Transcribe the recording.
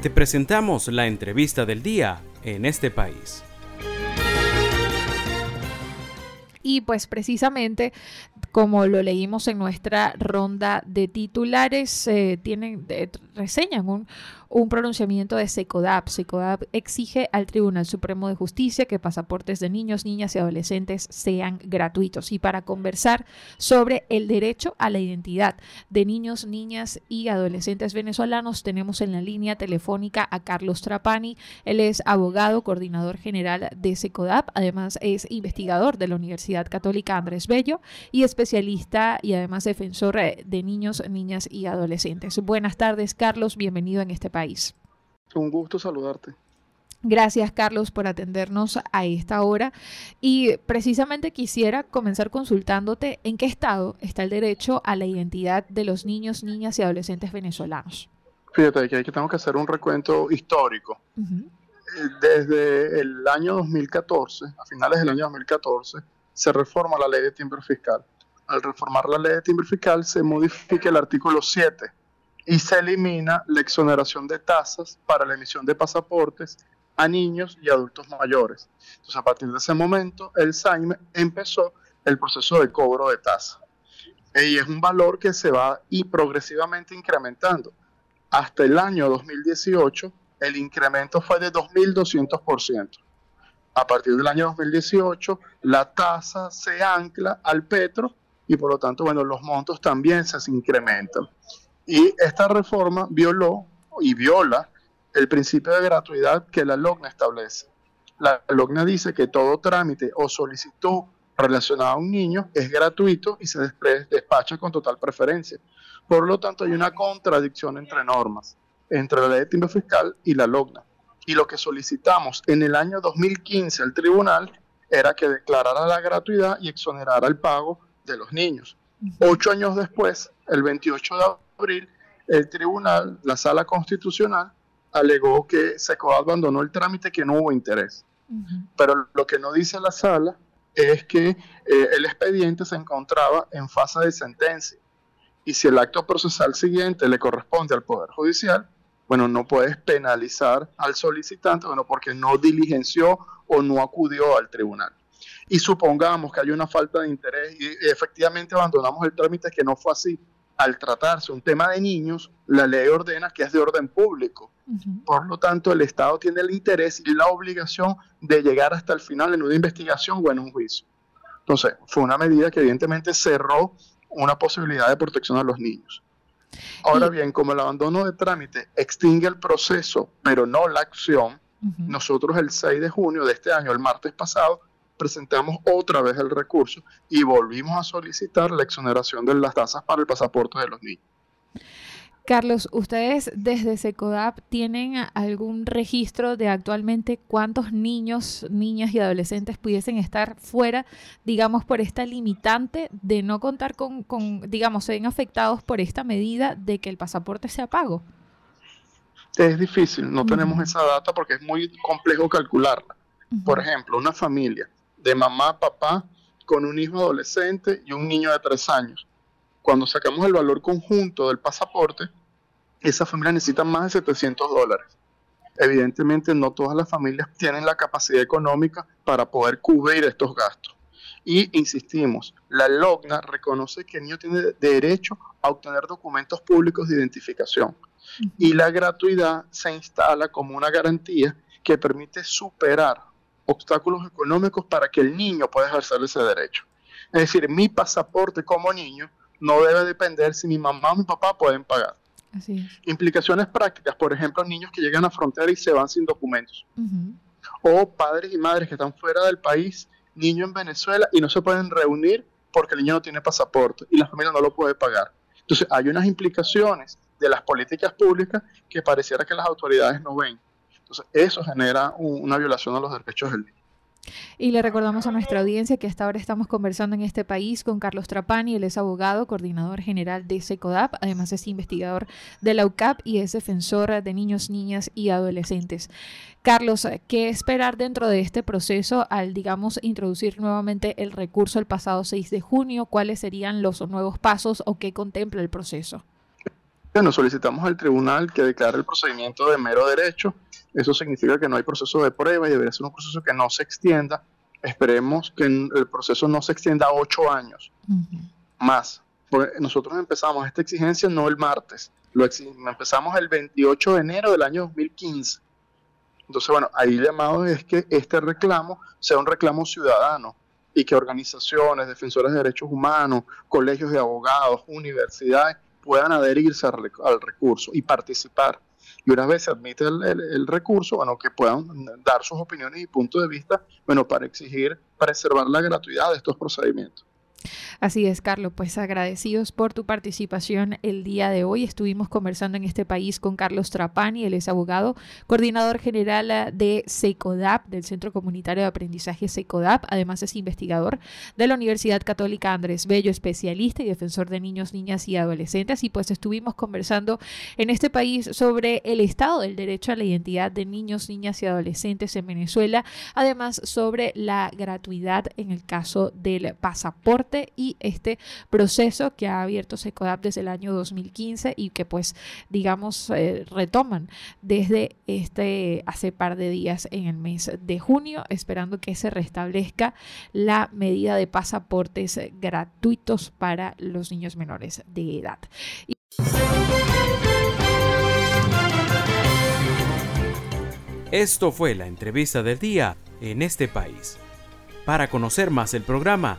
Te presentamos la entrevista del día en este país. Y pues precisamente como lo leímos en nuestra ronda de titulares, eh, tienen, reseñan un, un pronunciamiento de SECODAP. SECODAP exige al Tribunal Supremo de Justicia que pasaportes de niños, niñas y adolescentes sean gratuitos. Y para conversar sobre el derecho a la identidad de niños, niñas y adolescentes venezolanos, tenemos en la línea telefónica a Carlos Trapani. Él es abogado, coordinador general de SECODAP, además es investigador de la Universidad Católica Andrés Bello y especialista y además defensor de niños, niñas y adolescentes. Buenas tardes, Carlos. Bienvenido en este país. Un gusto saludarte. Gracias, Carlos, por atendernos a esta hora. Y precisamente quisiera comenzar consultándote en qué estado está el derecho a la identidad de los niños, niñas y adolescentes venezolanos. Fíjate que aquí tengo que hacer un recuento histórico. Eh, desde el año 2014, a finales del año 2014, se reforma la ley de timbre fiscal. Al reformar la ley de timbre fiscal se modifica el artículo 7 y se elimina la exoneración de tasas para la emisión de pasaportes a niños y adultos mayores. Entonces, a partir de ese momento, el SAIME empezó el proceso de cobro de tasa. Y es un valor que se va y progresivamente incrementando. Hasta el año 2018, el incremento fue de 2.200%. A partir del año 2018, la tasa se ancla al petro y por lo tanto, bueno, los montos también se incrementan. Y esta reforma violó y viola el principio de gratuidad que la LOGNA establece. La LOGNA dice que todo trámite o solicitud relacionada a un niño es gratuito y se despacha con total preferencia. Por lo tanto, hay una contradicción entre normas, entre la ley de timbre fiscal y la LOGNA. Y lo que solicitamos en el año 2015 al tribunal era que declarara la gratuidad y exonerara el pago de los niños. Ocho años después, el 28 de abril, el tribunal, la sala constitucional, alegó que SECO abandonó el trámite, que no hubo interés. Pero lo que no dice la sala es que eh, el expediente se encontraba en fase de sentencia. Y si el acto procesal siguiente le corresponde al Poder Judicial, bueno, no puedes penalizar al solicitante, bueno, porque no diligenció o no acudió al tribunal. Y supongamos que hay una falta de interés y efectivamente abandonamos el trámite, que no fue así al tratarse un tema de niños, la ley ordena que es de orden público. Por lo tanto, el Estado tiene el interés y la obligación de llegar hasta el final en una investigación o en un juicio. Entonces, fue una medida que evidentemente cerró una posibilidad de protección a los niños. Ahora bien, como el abandono de trámite extingue el proceso, pero no la acción, nosotros el 6 de junio de este año, el martes pasado, presentamos otra vez el recurso y volvimos a solicitar la exoneración de las tasas para el pasaporte de los niños. Carlos, ¿ustedes desde SECODAP tienen algún registro de actualmente cuántos niños, niñas y adolescentes pudiesen estar fuera, digamos, por esta limitante de no contar con, digamos, se ven afectados por esta medida de que el pasaporte sea pago? Es difícil, no tenemos esa data porque es muy complejo calcularla. Por ejemplo, una familia de mamá, papá, con un hijo adolescente y un niño de tres años. Cuando sacamos el valor conjunto del pasaporte, esa familia necesita más de 700 dólares. Evidentemente no todas las familias tienen la capacidad económica para poder cubrir estos gastos. Y insistimos, la LOGNA reconoce que el niño tiene derecho a obtener documentos públicos de identificación. Y la gratuidad se instala como una garantía que permite superar obstáculos económicos para que el niño pueda ejercer ese derecho. Es decir, mi pasaporte como niño no debe depender si mi mamá o mi papá pueden pagar. Implicaciones prácticas, por ejemplo, niños que llegan a frontera y se van sin documentos. O padres y madres que están fuera del país, niño en Venezuela y no se pueden reunir porque el niño no tiene pasaporte y la familia no lo puede pagar. Entonces, hay unas implicaciones de las políticas públicas que pareciera que las autoridades no ven. Entonces, eso genera una violación a los derechos del niño. Y le recordamos a nuestra audiencia que hasta ahora estamos conversando en este país con Carlos Trapani, él es abogado, coordinador general de SECODAP, además es investigador de la UCAP y es defensor de niños, niñas y adolescentes. Carlos, ¿qué esperar dentro de este proceso al, digamos, introducir nuevamente el recurso el pasado 6 de junio? ¿Cuáles serían los nuevos pasos o qué contempla el proceso? Bueno, solicitamos al tribunal que declare el procedimiento de mero derecho. Eso significa que no hay proceso de prueba y debería ser un proceso que no se extienda. Esperemos que el proceso no se extienda a ocho años más. nosotros empezamos esta exigencia no el martes, lo empezamos el 28 de enero del año 2015. Entonces, bueno, ahí llamado es que este reclamo sea un reclamo ciudadano y que organizaciones, defensores de derechos humanos, colegios de abogados, universidades puedan adherirse al, recurso y participar. Y una vez se admite el, recurso, bueno, que puedan dar sus opiniones y puntos de vista, bueno, para exigir, preservar la gratuidad de estos procedimientos. Así es, Carlos, pues agradecidos por tu participación el día de hoy. Estuvimos conversando en este país con Carlos Trapani, él es abogado, coordinador general eh, de SECODAP, del Centro Comunitario de Aprendizaje SECODAP, además es investigador de la Universidad Católica Andrés Bello, especialista y defensor de niños, niñas y adolescentes. Y pues estuvimos conversando en este país sobre el estado del derecho a la identidad de niños, niñas y adolescentes en Venezuela, además sobre la gratuidad en el caso del pasaporte y este proceso que ha abierto SECODAP desde el año 2015 y que pues digamos eh, retoman desde este hace par de días en el mes de junio esperando que se restablezca la medida de pasaportes gratuitos para los niños menores de edad. Esto fue la entrevista del día en este país. Para conocer más el programa,